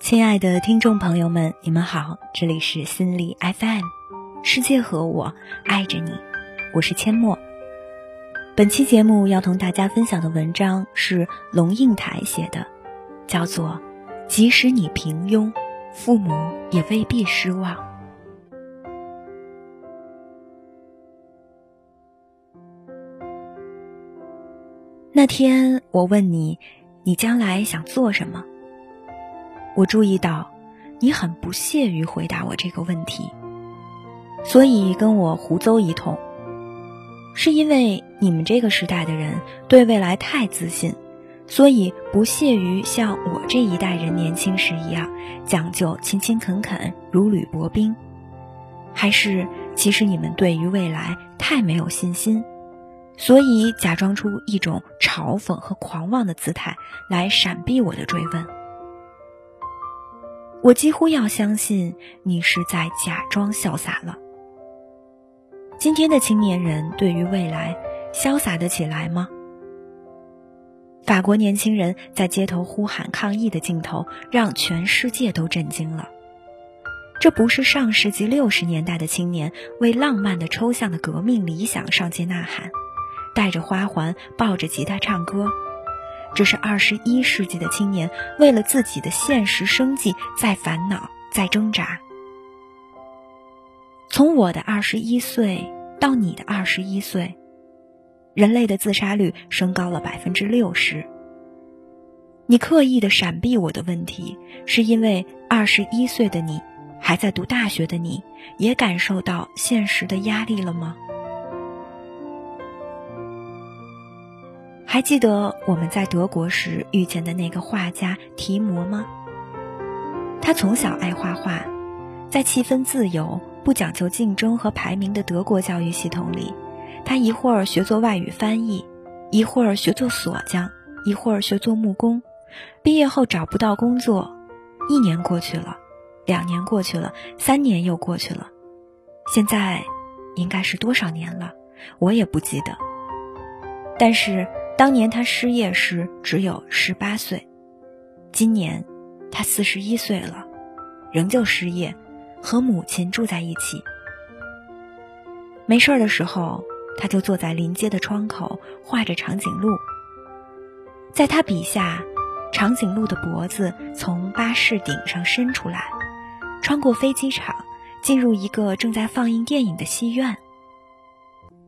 亲爱的听众朋友们，你们好，这里是心理 FM，世界和我爱着你，我是阡陌。本期节目要同大家分享的文章是龙应台写的，叫做《即使你平庸，父母也未必失望》。那天我问你，你将来想做什么？我注意到，你很不屑于回答我这个问题，所以跟我胡诌一通。是因为你们这个时代的人对未来太自信，所以不屑于像我这一代人年轻时一样讲究勤勤恳恳、如履薄冰，还是其实你们对于未来太没有信心，所以假装出一种嘲讽和狂妄的姿态来闪避我的追问？我几乎要相信你是在假装潇洒了。今天的青年人对于未来潇洒得起来吗？法国年轻人在街头呼喊抗议的镜头让全世界都震惊了。这不是上世纪六十年代的青年为浪漫的抽象的革命理想上街呐喊，带着花环抱着吉他唱歌。这是二十一世纪的青年为了自己的现实生计在烦恼，在挣扎。从我的二十一岁到你的二十一岁，人类的自杀率升高了百分之六十。你刻意的闪避我的问题，是因为二十一岁的你，还在读大学的你，也感受到现实的压力了吗？还记得我们在德国时遇见的那个画家提摩吗？他从小爱画画，在气氛自由、不讲究竞争和排名的德国教育系统里，他一会儿学做外语翻译，一会儿学做锁匠，一会儿学做木工。毕业后找不到工作，一年过去了，两年过去了，三年又过去了，现在应该是多少年了？我也不记得。但是。当年他失业时只有十八岁，今年他四十一岁了，仍旧失业，和母亲住在一起。没事儿的时候，他就坐在临街的窗口画着长颈鹿。在他笔下，长颈鹿的脖子从巴士顶上伸出来，穿过飞机场，进入一个正在放映电影的戏院。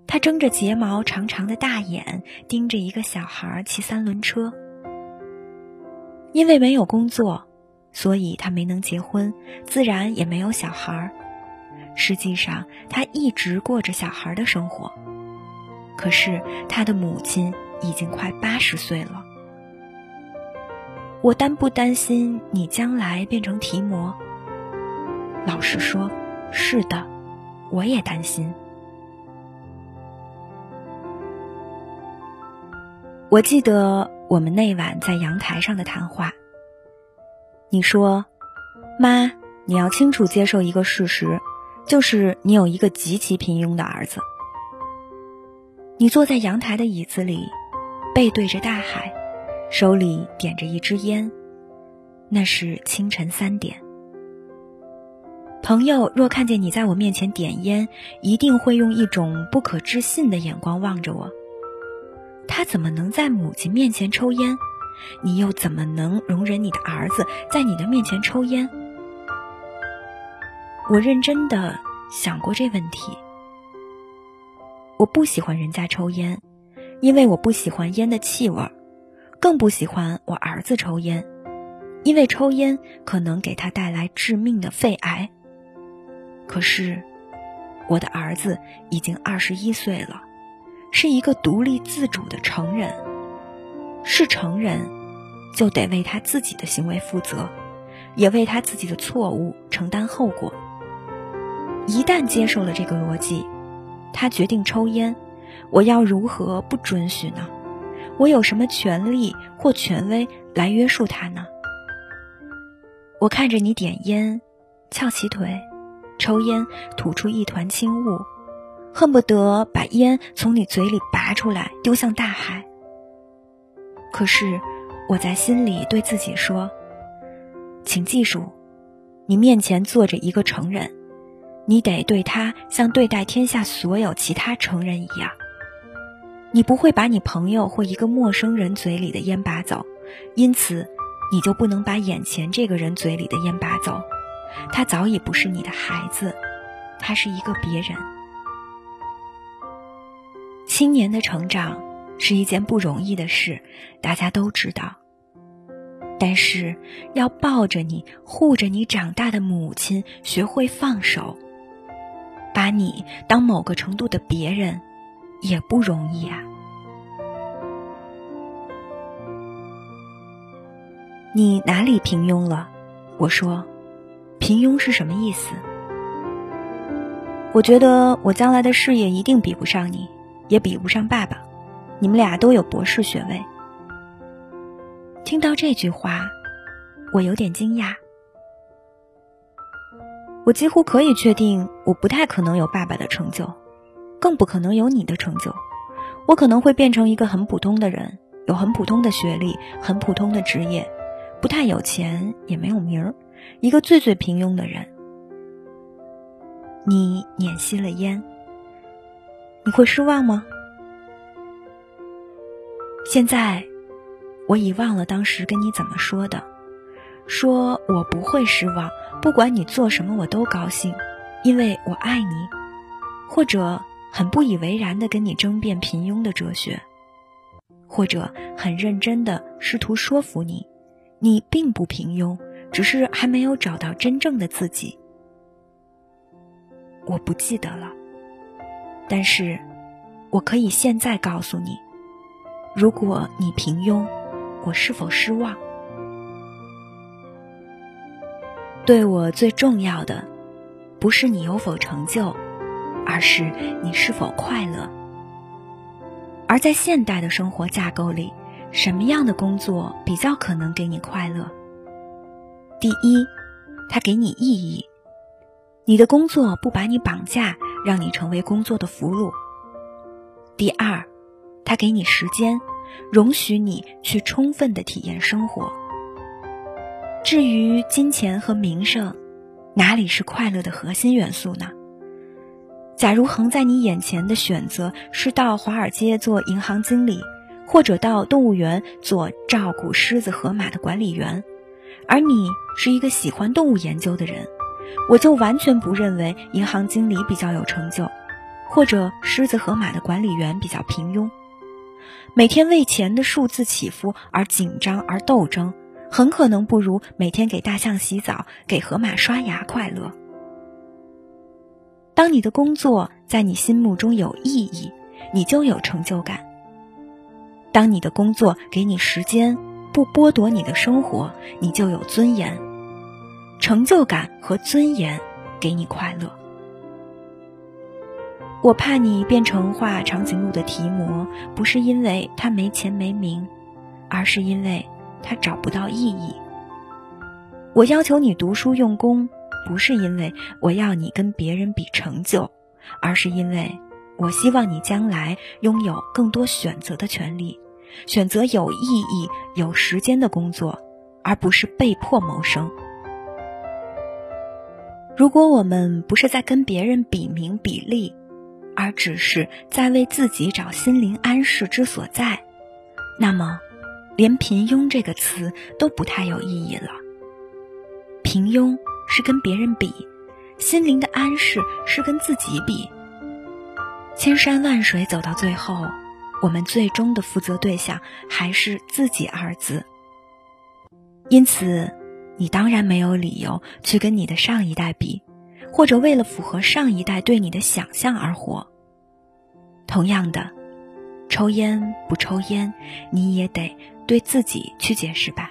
他睁着睫毛长长的大眼，盯着一个小孩骑三轮车。因为没有工作，所以他没能结婚，自然也没有小孩。实际上，他一直过着小孩的生活。可是，他的母亲已经快八十岁了。我担不担心你将来变成提摩？老实说，是的，我也担心。我记得我们那晚在阳台上的谈话。你说：“妈，你要清楚接受一个事实，就是你有一个极其平庸的儿子。”你坐在阳台的椅子里，背对着大海，手里点着一支烟，那是清晨三点。朋友若看见你在我面前点烟，一定会用一种不可置信的眼光望着我。他怎么能在母亲面前抽烟？你又怎么能容忍你的儿子在你的面前抽烟？我认真的想过这问题。我不喜欢人家抽烟，因为我不喜欢烟的气味，更不喜欢我儿子抽烟，因为抽烟可能给他带来致命的肺癌。可是，我的儿子已经二十一岁了。是一个独立自主的成人，是成人，就得为他自己的行为负责，也为他自己的错误承担后果。一旦接受了这个逻辑，他决定抽烟，我要如何不准许呢？我有什么权利或权威来约束他呢？我看着你点烟，翘起腿，抽烟，吐出一团轻雾。恨不得把烟从你嘴里拔出来丢向大海。可是，我在心里对自己说：“请记住，你面前坐着一个成人，你得对他像对待天下所有其他成人一样。你不会把你朋友或一个陌生人嘴里的烟拔走，因此，你就不能把眼前这个人嘴里的烟拔走。他早已不是你的孩子，他是一个别人。青年的成长是一件不容易的事，大家都知道。但是，要抱着你、护着你长大的母亲学会放手，把你当某个程度的别人。也不容易啊！你哪里平庸了？我说，平庸是什么意思？我觉得我将来的事业一定比不上你，也比不上爸爸。你们俩都有博士学位。听到这句话，我有点惊讶。我几乎可以确定，我不太可能有爸爸的成就。更不可能有你的成就，我可能会变成一个很普通的人，有很普通的学历，很普通的职业，不太有钱，也没有名儿，一个最最平庸的人。你捻熄了烟，你会失望吗？现在，我已忘了当时跟你怎么说的，说我不会失望，不管你做什么我都高兴，因为我爱你，或者。很不以为然的跟你争辩平庸的哲学，或者很认真的试图说服你，你并不平庸，只是还没有找到真正的自己。我不记得了，但是我可以现在告诉你，如果你平庸，我是否失望？对我最重要的，不是你有否成就。而是你是否快乐？而在现代的生活架构里，什么样的工作比较可能给你快乐？第一，它给你意义，你的工作不把你绑架，让你成为工作的俘虏。第二，他给你时间，容许你去充分的体验生活。至于金钱和名声，哪里是快乐的核心元素呢？假如横在你眼前的选择是到华尔街做银行经理，或者到动物园做照顾狮子、河马的管理员，而你是一个喜欢动物研究的人，我就完全不认为银行经理比较有成就，或者狮子、河马的管理员比较平庸。每天为钱的数字起伏而紧张而斗争，很可能不如每天给大象洗澡、给河马刷牙快乐。当你的工作在你心目中有意义，你就有成就感。当你的工作给你时间，不剥夺你的生活，你就有尊严。成就感和尊严给你快乐。我怕你变成画长颈鹿的提摩，不是因为他没钱没名，而是因为他找不到意义。我要求你读书用功。不是因为我要你跟别人比成就，而是因为我希望你将来拥有更多选择的权利，选择有意义、有时间的工作，而不是被迫谋生。如果我们不是在跟别人比名比利，而只是在为自己找心灵安适之所在，那么，连平庸这个词都不太有意义了。平庸。是跟别人比，心灵的安适是跟自己比。千山万水走到最后，我们最终的负责对象还是自己二字。因此，你当然没有理由去跟你的上一代比，或者为了符合上一代对你的想象而活。同样的，抽烟不抽烟，你也得对自己去解释吧。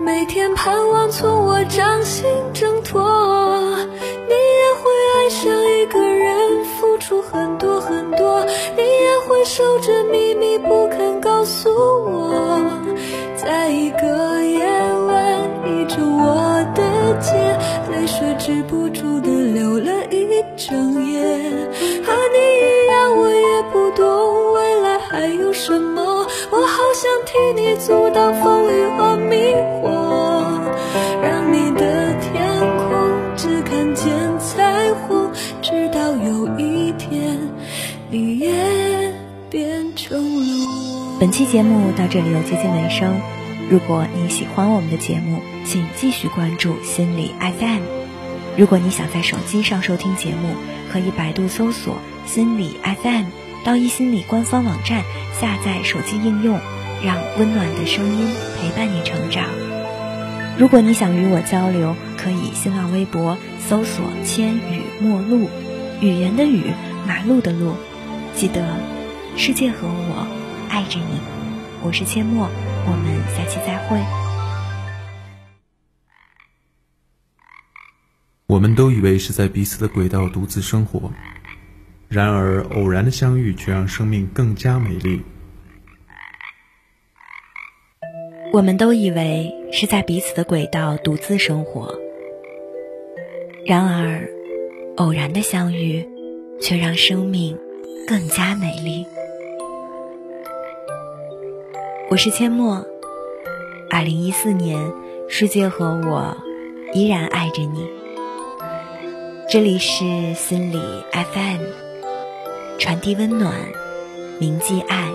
每天盼望从我掌心挣脱。你也会爱上一个人，付出很多很多。你也会守着秘密不肯告诉我，在一个夜晚倚着我的肩，泪水止不住的还有什么，我好想替你阻挡风雨和迷惑，让你的天空只看见彩虹，直到有一天你也变成了我。本期节目到这里又接近尾声。如果你喜欢我们的节目，请继续关注心理 FM。如果你想在手机上收听节目，可以百度搜索“心理 FM”，到一心理官方网站下载手机应用，让温暖的声音陪伴你成长。如果你想与我交流，可以新浪微博搜索“千语陌路”，语言的语，马路的路。记得，世界和我爱着你。我是阡陌，我们下期再会。我们都以为是在彼此的轨道独自生活，然而偶然的相遇却让生命更加美丽。我们都以为是在彼此的轨道独自生活，然而偶然的相遇却让生命更加美丽。我是阡陌，二零一四年，世界和我依然爱着你。这里是心理 FM，传递温暖，铭记爱。